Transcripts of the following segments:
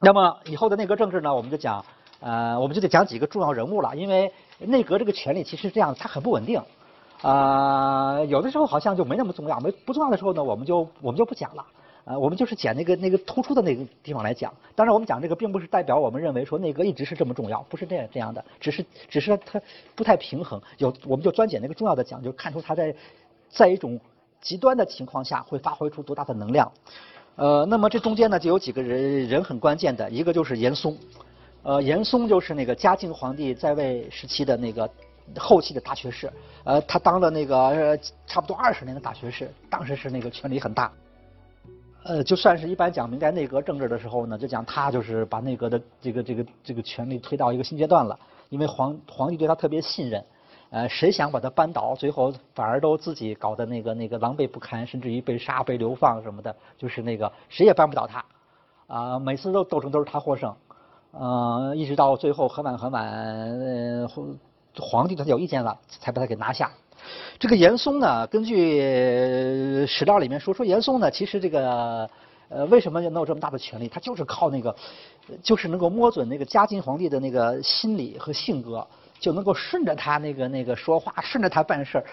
那么以后的内阁政治呢，我们就讲，呃，我们就得讲几个重要人物了，因为内阁这个权力其实这样，它很不稳定，啊，有的时候好像就没那么重要，没不重要的时候呢，我们就我们就不讲了。呃，我们就是捡那个那个突出的那个地方来讲。当然，我们讲这个并不是代表我们认为说内阁一直是这么重要，不是这样这样的，只是只是它不太平衡。有我们就专捡那个重要的讲，就看出它在在一种极端的情况下会发挥出多大的能量。呃，那么这中间呢，就有几个人人很关键的，一个就是严嵩。呃，严嵩就是那个嘉靖皇帝在位时期的那个后期的大学士。呃，他当了那个差不多二十年的大学士，当时是那个权力很大。呃，就算是一般讲明代内阁政治的时候呢，就讲他就是把内阁的这个这个这个权力推到一个新阶段了，因为皇皇帝对他特别信任，呃，谁想把他扳倒，最后反而都自己搞得那个那个狼狈不堪，甚至于被杀、被流放什么的，就是那个谁也扳不倒他，啊，每次都斗争都是他获胜，呃，一直到最后很晚很晚，呃，皇帝他有意见了，才把他给拿下。这个严嵩呢，根据史料里面说，说严嵩呢，其实这个呃，为什么能有这么大的权力？他就是靠那个，就是能够摸准那个嘉靖皇帝的那个心理和性格，就能够顺着他那个那个说话，顺着他办事儿，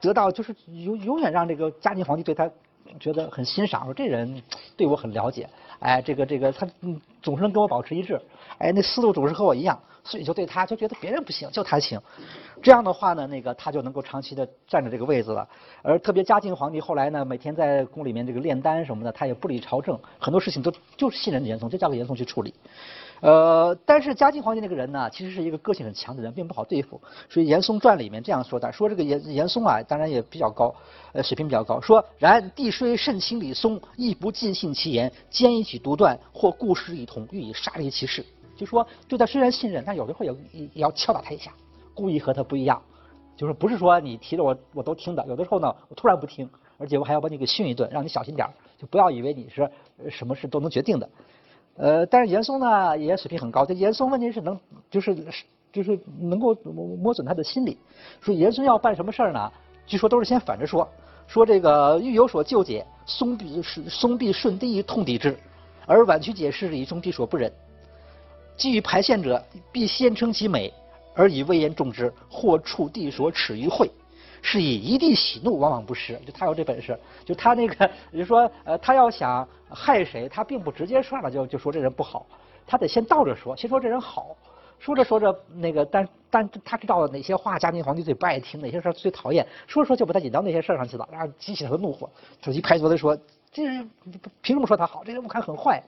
得到就是永永远让这个嘉靖皇帝对他觉得很欣赏，说这人对我很了解，哎，这个这个他总是能跟我保持一致，哎，那思路总是和我一样。所以就对他就觉得别人不行，就他行。这样的话呢，那个他就能够长期的占着这个位子了。而特别嘉靖皇帝后来呢，每天在宫里面这个炼丹什么的，他也不理朝政，很多事情都就是信任严嵩，就交给严嵩去处理。呃，但是嘉靖皇帝那个人呢，其实是一个个性很强的人，并不好对付。所以《严嵩传》里面这样说的：说这个严严嵩啊，当然也比较高，呃，水平比较高。说然帝虽甚亲李嵩，亦不尽信其言，兼一举独断，或故事一同，欲以杀离其事。就说对他虽然信任，但有的时候也也要敲打他一下，故意和他不一样。就是不是说你提着我我都听的，有的时候呢我突然不听，而且我还要把你给训一顿，让你小心点就不要以为你是什么事都能决定的。呃，但是严嵩呢也水平很高，这严嵩问题是能就是就是能够摸准他的心理。说严嵩要办什么事儿呢？据说都是先反着说，说这个欲有所救解，嵩必是嵩必顺帝痛抵之，而婉曲解释以终必所不忍。基于排陷者，必先称其美，而以威严重之，或触地所耻于会，是以一地喜怒，往往不失。就他有这本事，就他那个，就说呃，他要想害谁，他并不直接上来就就说这人不好，他得先倒着说，先说这人好，说着说着那个，但但他知道哪些话嘉靖皇帝最不爱听，哪些事最讨厌，说着说就把他引到那些事上去了，然后激起他的怒火，就一拍桌子说：“这人凭什么说他好？这人我看很坏。”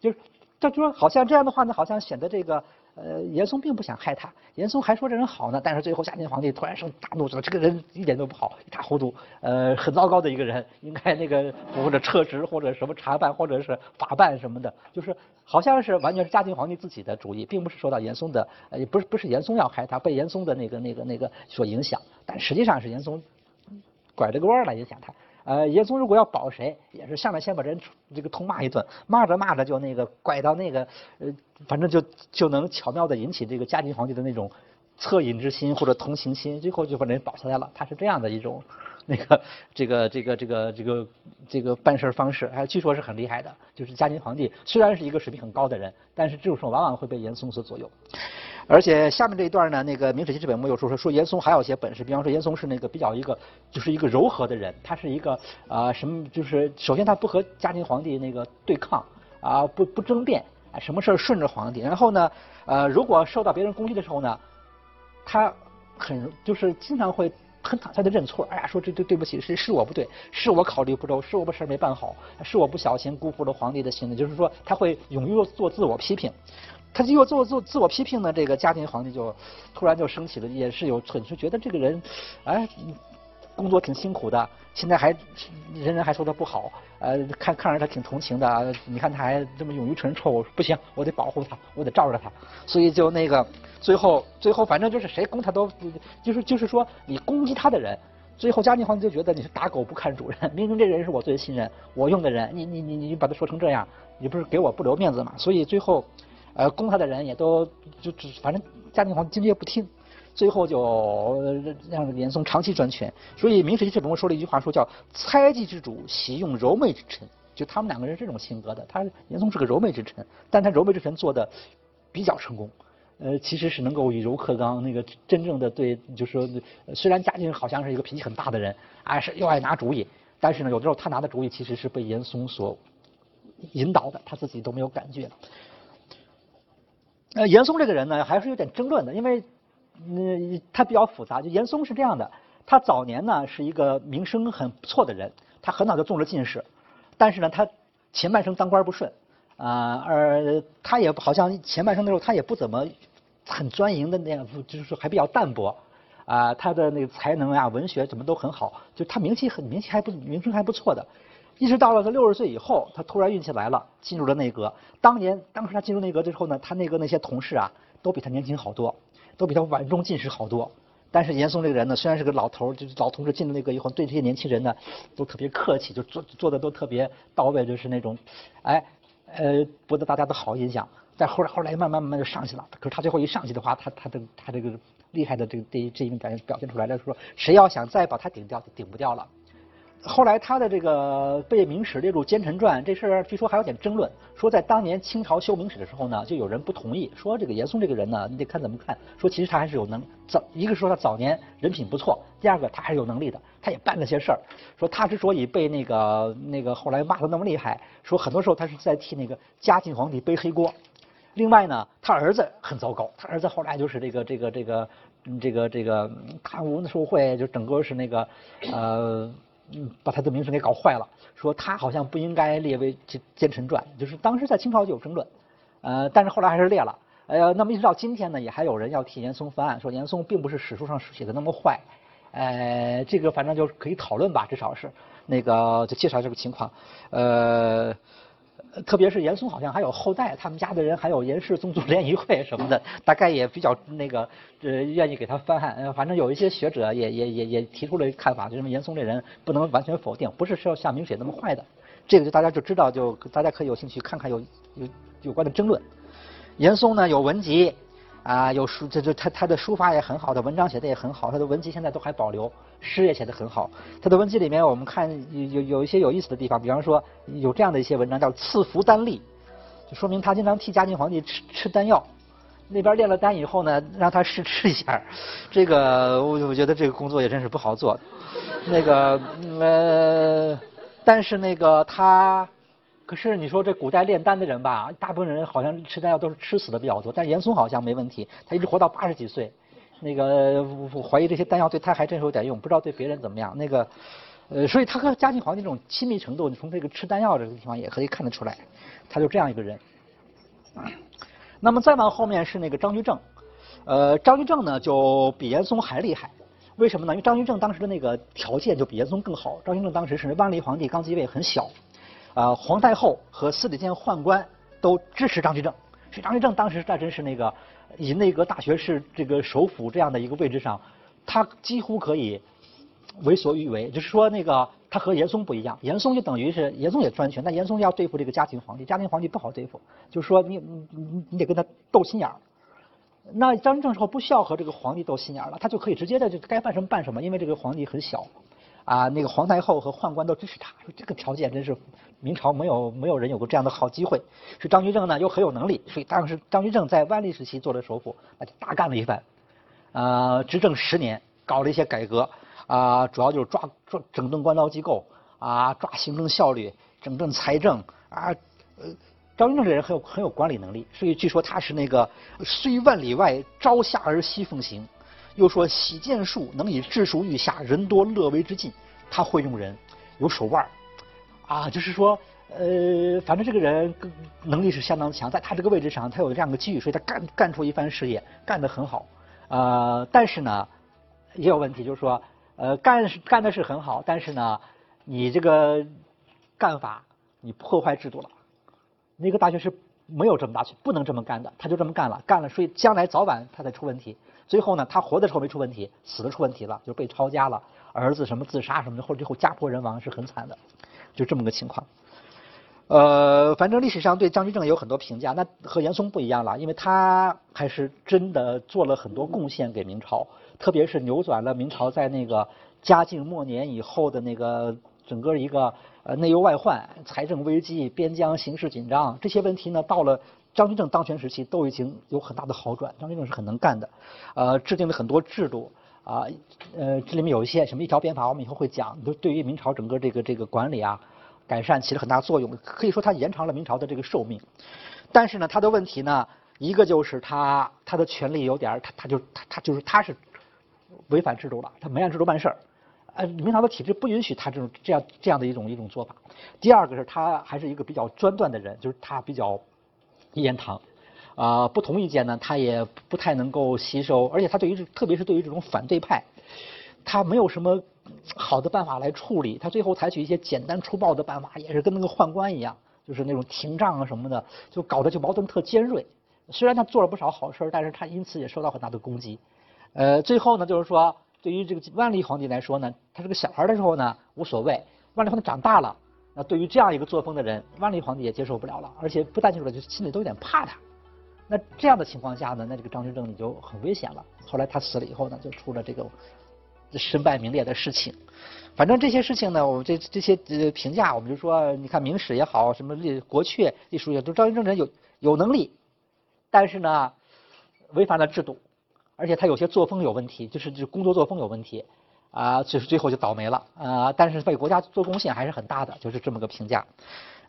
就是。这就说好像这样的话呢，好像显得这个呃严嵩并不想害他，严嵩还说这人好呢。但是最后嘉靖皇帝突然生大怒，说这个人一点都不好，一塌糊涂，呃，很糟糕的一个人，应该那个或者撤职或者什么查办或者是法办什么的，就是好像是完全是嘉靖皇帝自己的主意，并不是受到严嵩的，呃，不是不是严嵩要害他，被严嵩的那个那个那个所影响，但实际上是严嵩拐着个弯来影响他。呃，严嵩如果要保谁，也是上来先把人这个痛骂一顿，骂着骂着就那个拐到那个，呃，反正就就能巧妙的引起这个嘉靖皇帝的那种恻隐之心或者同情心，最后就把人保下来了。他是这样的一种那个这个这个这个这个这个办事方式，还据说是很厉害的。就是嘉靖皇帝虽然是一个水平很高的人，但是这种时候往往会被严嵩所左右。而且下面这一段呢，那个《明史记》这本没有说说说严嵩还有些本事，比方说严嵩是那个比较一个就是一个柔和的人，他是一个啊什么就是首先他不和嘉靖皇帝那个对抗啊不不争辩啊什么事儿顺着皇帝，然后呢呃如果受到别人攻击的时候呢，他很就是经常会很坦率的认错，哎呀说这对对不起是是我不对，是我考虑不周，是我把事儿没办好，是我不小心辜负了皇帝的心，就是说他会勇于做自我批评。他就又做做自我批评呢，这个嘉靖皇帝就突然就生气了，也是有蠢，是觉得这个人，哎，工作挺辛苦的，现在还人人还说他不好，呃，看看着他挺同情的，你看他还这么勇于承认错误，不行，我得保护他，我得罩着他，所以就那个最后最后反正就是谁攻他都就是就是说你攻击他的人，最后嘉靖皇帝就觉得你是打狗不看主人，明明这人是我最信任我用的人，你你你你把他说成这样，你不是给我不留面子嘛，所以最后。呃，攻他的人也都就只反正嘉靖皇帝坚决不听，最后就让严嵩长期专权。所以《明史记》这本书说了一句话，说叫“猜忌之主，喜用柔媚之臣”，就他们两个人这种性格的。他严嵩是个柔媚之臣，但他柔媚之臣做的比较成功。呃，其实是能够以柔克刚，那个真正的对，就是说，虽然嘉靖好像是一个脾气很大的人，哎，是又爱拿主意，但是呢，有的时候他拿的主意其实是被严嵩所引导的，他自己都没有感觉。呃，严嵩这个人呢，还是有点争论的，因为，嗯，他比较复杂。就严嵩是这样的，他早年呢是一个名声很不错的人，他很早就中了进士，但是呢，他前半生当官不顺，啊，而他也好像前半生的时候他也不怎么。很专营的那样，就是说还比较淡泊，啊，他的那个才能啊，文学怎么都很好，就他名气很名气还不名声还不错的，一直到了他六十岁以后，他突然运气来了，进入了内阁。当年当时他进入内阁之后呢，他内阁那些同事啊，都比他年轻好多，都比他晚中进士好多。但是严嵩这个人呢，虽然是个老头，就是老同志进了内阁以后，对这些年轻人呢，都特别客气，就做做的都特别到位，就是那种，哎，呃，博得大家的好印象。再后来，后来慢慢慢慢就上去了。可是他最后一上去的话，他他的他这个厉害的这个这这一面表现表现出来了，说谁要想再把他顶掉，就顶不掉了。后来他的这个被明史列入奸臣传这事儿，据说还有点争论。说在当年清朝修明史的时候呢，就有人不同意，说这个严嵩这个人呢，你得看怎么看。说其实他还是有能早，一个说他早年人品不错，第二个他还是有能力的，他也办了些事儿。说他之所以被那个那个后来骂的那么厉害，说很多时候他是在替那个嘉靖皇帝背黑锅。另外呢，他儿子很糟糕，他儿子后来就是这个这个这个这个这个贪污受贿，就整个是那个呃，嗯把他的名声给搞坏了。说他好像不应该列为奸奸臣传，就是当时在清朝就有争论，呃，但是后来还是列了。呃，那么一直到今天呢，也还有人要替严嵩翻案，说严嵩并不是史书上写的那么坏。呃，这个反正就可以讨论吧，至少是那个就介绍这个情况，呃。特别是严嵩好像还有后代，他们家的人还有严氏宗族联谊会什么的，大概也比较那个呃愿意给他翻案。反正有一些学者也也也也提出了看法，就是严嵩这人不能完全否定，不是说像明写那么坏的。这个就大家就知道，就大家可以有兴趣看看有有有关的争论。严嵩呢有文集。啊，有书，这这他他的书法也很好，的文章写的也很好，他的文集现在都还保留，诗也写的很好。他的文集里面，我们看有有有一些有意思的地方，比方说有这样的一些文章叫赐福丹栗，就说明他经常替嘉靖皇帝吃吃丹药。那边炼了丹以后呢，让他试吃一下，这个我我觉得这个工作也真是不好做。那个呃，但是那个他。可是你说这古代炼丹的人吧，大部分人好像吃丹药都是吃死的比较多，但严嵩好像没问题，他一直活到八十几岁。那个我怀疑这些丹药对他还真是有点用，不知道对别人怎么样。那个呃，所以他和嘉靖皇帝这种亲密程度，你从这个吃丹药这个地方也可以看得出来，他就这样一个人。那么再往后面是那个张居正，呃，张居正呢就比严嵩还厉害，为什么呢？因为张居正当时的那个条件就比严嵩更好。张居正当时是万历皇帝刚继位，很小。啊，皇太后和司礼监宦官都支持张居正，张居正当时在真是那个以内阁大学士这个首辅这样的一个位置上，他几乎可以为所欲为。就是说，那个他和严嵩不一样，严嵩就等于是严嵩也专权，但严嵩要对付这个嘉靖皇帝，嘉靖皇帝不好对付，就是说你你你得跟他斗心眼儿。那张居正时候不需要和这个皇帝斗心眼了，他就可以直接的就该办什么办什么，因为这个皇帝很小。啊，那个皇太后和宦官都支持他，说这个条件真是明朝没有没有人有过这样的好机会。是张居正呢又很有能力，所以当时张居正在万历时期做了首辅，那就大干了一番。啊，执政十年，搞了一些改革，啊，主要就是抓抓整顿官僚机构，啊，抓行政效率，整顿财政，啊，呃，张居正这人很有很有管理能力，所以据说他是那个虽万里外，朝下而夕奉行。又说喜剑术能以治术欲下，人多乐为之尽。他会用人，有手腕啊，就是说，呃，反正这个人能力是相当强，在他这个位置上，他有这样的机遇，所以他干干出一番事业，干得很好。呃，但是呢，也有问题，就是说，呃，干是干的是很好，但是呢，你这个干法，你破坏制度了。那个大学是没有这么大，不能这么干的，他就这么干了，干了，所以将来早晚他才出问题。最后呢，他活的时候没出问题，死的出问题了，就被抄家了，儿子什么自杀什么的，或者最后家破人亡是很惨的，就这么个情况。呃，反正历史上对张居正有很多评价，那和严嵩不一样了，因为他还是真的做了很多贡献给明朝，特别是扭转了明朝在那个嘉靖末年以后的那个整个一个呃内忧外患、财政危机、边疆形势紧张这些问题呢，到了张居正当权时期都已经有很大的好转。张居正是很能干的，呃，制定了很多制度啊，呃，这里面有一些什么一条鞭法，我们以后会讲，都对于明朝整个这个这个管理啊改善起了很大作用，可以说它延长了明朝的这个寿命。但是呢，他的问题呢，一个就是他他的权力有点他他就他他就是他是违反制度了，他没按制度办事儿。呃，明朝的体制不允许他这种这样这样的一种一种做法。第二个是他还是一个比较专断的人，就是他比较一言堂，啊，不同意见呢，他也不太能够吸收，而且他对于特别是对于这种反对派，他没有什么好的办法来处理，他最后采取一些简单粗暴的办法，也是跟那个宦官一样。就是那种廷杖啊什么的，就搞得就矛盾特尖锐。虽然他做了不少好事，但是他因此也受到很大的攻击。呃，最后呢，就是说对于这个万历皇帝来说呢，他是个小孩的时候呢无所谓，万历皇帝长大了，那对于这样一个作风的人，万历皇帝也接受不了了，而且不但接受了，就心里都有点怕他。那这样的情况下呢，那这个张居正你就很危险了。后来他死了以后呢，就出了这个身败名裂的事情。反正这些事情呢，我们这这些呃评价，我们就说，你看明史也好，什么历国阙历书也，都张居正人有有能力，但是呢，违反了制度，而且他有些作风有问题，就是就工作作风有问题，啊，就是最后就倒霉了啊。但是为国家做贡献还是很大的，就是这么个评价。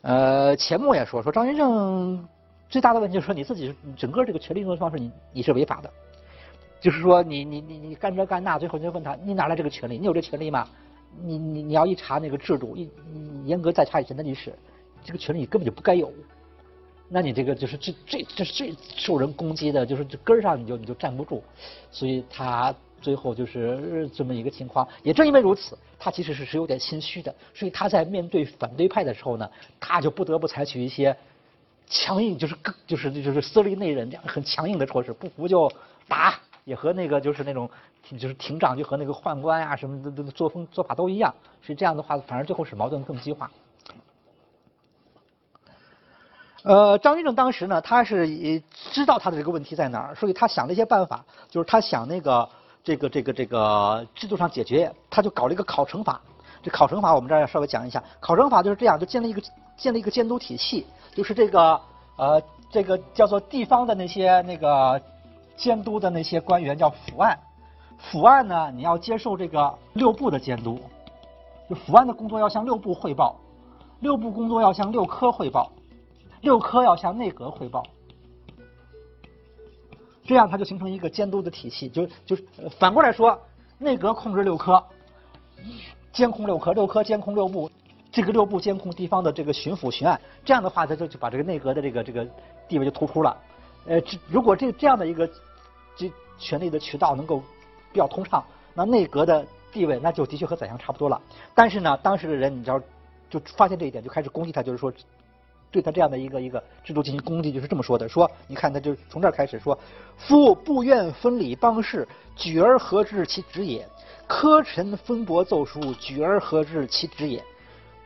呃，钱穆也说说张居正最大的问题就是说你自己整个这个权力运作方式你你是违法的，就是说你你你你干这干那，最后就问他你哪来这个权利？你有这权利吗？你你你要一查那个制度，一严格再查以前的历史，这个权利你根本就不该有。那你这个就是最最这是最受人攻击的，就是这根儿上你就你就站不住。所以他最后就是这么一个情况。也正因为如此，他其实是是有点心虚的。所以他在面对反对派的时候呢，他就不得不采取一些强硬，就是更就是就是色厉内荏这样很强硬的措施，不服就打。也和那个就是那种，就是廷长就和那个宦官啊什么的的作风做法都一样，所以这样的话，反而最后使矛盾更激化。呃，张居正当时呢，他是也知道他的这个问题在哪儿，所以他想了一些办法，就是他想那个这个这个这个制度上解决，他就搞了一个考成法。这考成法我们这儿要稍微讲一下，考成法就是这样，就建立一个建立一个监督体系，就是这个呃这个叫做地方的那些那个。监督的那些官员叫府案，府案呢，你要接受这个六部的监督，就府案的工作要向六部汇报，六部工作要向六科汇报，六科要向内阁汇报，这样它就形成一个监督的体系，就就反过来说，内阁控制六科，监控六科，六科监控六部，这个六部监控地方的这个巡抚巡案，这样的话，它就就把这个内阁的这个这个地位就突出了，呃，这如果这这样的一个。这权力的渠道能够比较通畅，那内阁的地位那就的确和宰相差不多了。但是呢，当时的人你知道就发现这一点，就开始攻击他，就是说对他这样的一个一个制度进行攻击，就是这么说的：说你看，他就从这儿开始说，夫不愿分理邦事，举而合之其职也；科臣分拨奏疏，举而合之其职也。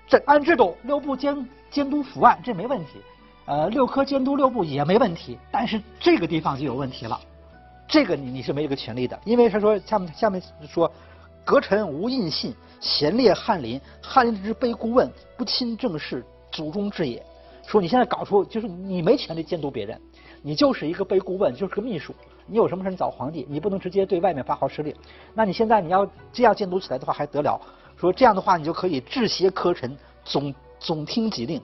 这按制度，六部监监督府案这没问题，呃，六科监督六部也没问题，但是这个地方就有问题了。这个你你是没这个权利的，因为他说下面下面说，阁臣无印信，贤列翰林，翰林之卑顾问，不亲政事，祖宗之也。说你现在搞出就是你没权利监督别人，你就是一个被顾问，就是个秘书，你有什么事你找皇帝，你不能直接对外面发号施令。那你现在你要这样监督起来的话还得了？说这样的话你就可以治邪科臣，总总听己令。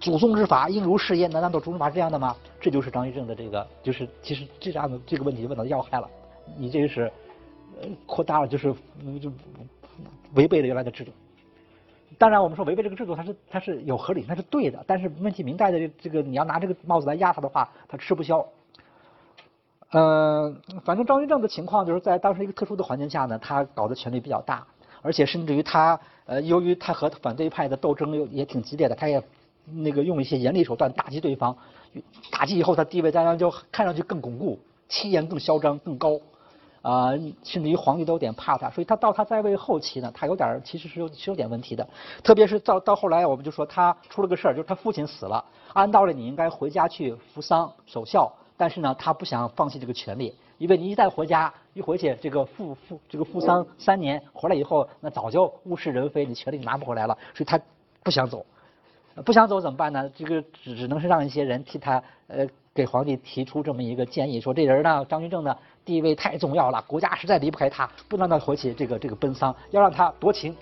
祖宗之法应如是焉？难道祖宗法是这样的吗？这就是张居正的这个，就是其实这样的这个问题问到要害了。你这个是呃扩大了，就是就违背了原来的制度。当然，我们说违背这个制度，它是它是有合理，那是对的。但是问题，明代的这个你要拿这个帽子来压他的话，他吃不消。嗯，反正张居正的情况就是在当时一个特殊的环境下呢，他搞的权力比较大，而且甚至于他呃，由于他和反对派的斗争又也挺激烈的，他也。那个用一些严厉手段打击对方，打击以后他地位当然就看上去更巩固，气焰更嚣张更高，啊，甚至于皇帝都有点怕他，所以他到他在位后期呢，他有点其实是有是有点问题的，特别是到到后来我们就说他出了个事儿，就是他父亲死了，按道理你应该回家去扶丧守孝，但是呢他不想放弃这个权利，因为你一旦回家一回去这个父父这个扶丧三年回来以后，那早就物是人非，你权利拿不回来了，所以他。不想走，不想走怎么办呢？这个只只能是让一些人替他呃给皇帝提出这么一个建议，说这人呢张居正呢地位太重要了，国家实在离不开他，不能让他回去这个这个奔丧，要让他夺情。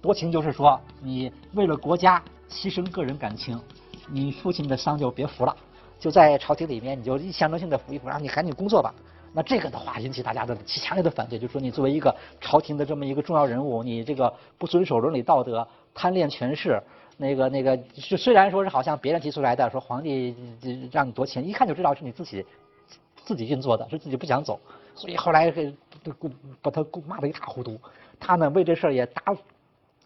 夺情就是说你为了国家牺牲个人感情，你父亲的丧就别服了，就在朝廷里面你就象征性的服一服，让你赶紧工作吧。那这个的话引起大家的极强烈的反对，就说你作为一个朝廷的这么一个重要人物，你这个不遵守伦理道德，贪恋权势，那个那个，虽然说是好像别人提出来的，说皇帝让你夺情，一看就知道是你自己自己运作的，是自己不想走，所以后来给把他骂得一塌糊涂。他呢为这事儿也打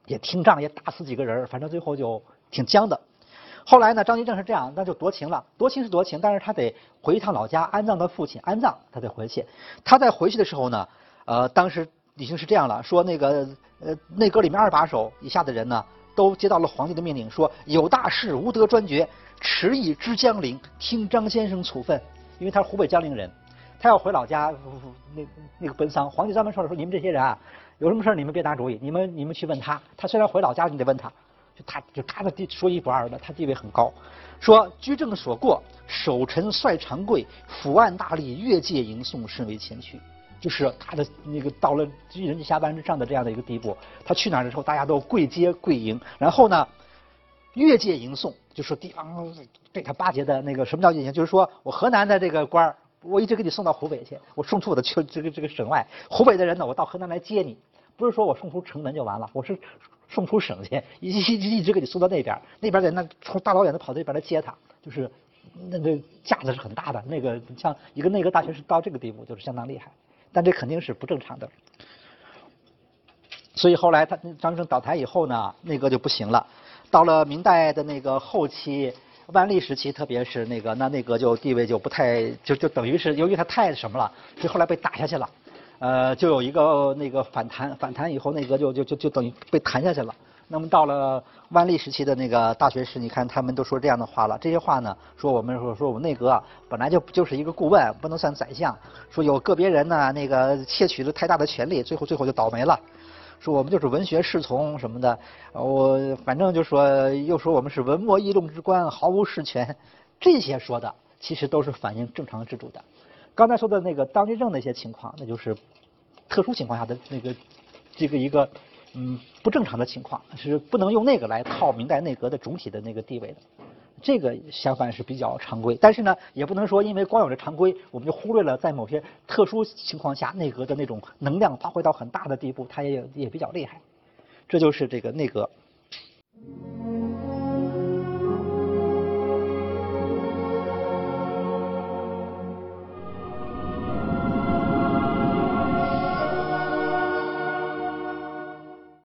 也听仗，也打死几个人，反正最后就挺僵的。后来呢，张居正是这样，那就夺情了。夺情是夺情，但是他得回一趟老家安葬他父亲，安葬他得回去。他在回去的时候呢，呃，当时已经是这样了，说那个呃内阁里面二把手以下的人呢，都接到了皇帝的命令，说有大事无得专决，迟疑知江陵，听张先生处分。因为他是湖北江陵人，他要回老家那那个奔丧。皇帝专门说了，说你们这些人啊，有什么事你们别拿主意，你们你们去问他。他虽然回老家，你得问他。就他就他的地说一不二的，他地位很高。说居正所过，守臣率长贵，抚案大吏，越界迎送，甚为前驱。就是他的那个到了人下班之上的这样的一个地步。他去哪儿的时候，大家都跪接跪迎。然后呢，越界迎送，就说地方被他巴结的那个什么叫越界？就是说我河南的这个官儿，我一直给你送到湖北去，我送出我的去这个这个省外。湖北的人呢，我到河南来接你，不是说我送出城门就完了，我是。送出省去，一一一直给你送到那边，那边人那从大老远的跑到这边来接他，就是那这架子是很大的。那个像一个内阁大学士到这个地步，就是相当厉害。但这肯定是不正常的。所以后来他张居正倒台以后呢，内阁就不行了。到了明代的那个后期，万历时期，特别是那个那内阁就地位就不太，就就等于是由于他太什么了，所以后来被打下去了。呃，就有一个那个反弹，反弹以后内阁就就就就等于被弹下去了。那么到了万历时期的那个大学士，你看他们都说这样的话了。这些话呢，说我们说说我们内阁啊本来就就是一个顾问，不能算宰相。说有个别人呢，那个窃取了太大的权力，最后最后就倒霉了。说我们就是文学侍从什么的，我反正就说又说我们是文墨议论之官，毫无实权。这些说的其实都是反映正常制度的。刚才说的那个张居正那些情况，那就是特殊情况下的那个这个一个嗯不正常的情况，是不能用那个来套明代内阁的总体的那个地位的。这个相反是比较常规，但是呢，也不能说因为光有这常规，我们就忽略了在某些特殊情况下内阁的那种能量发挥到很大的地步，它也也比较厉害。这就是这个内阁。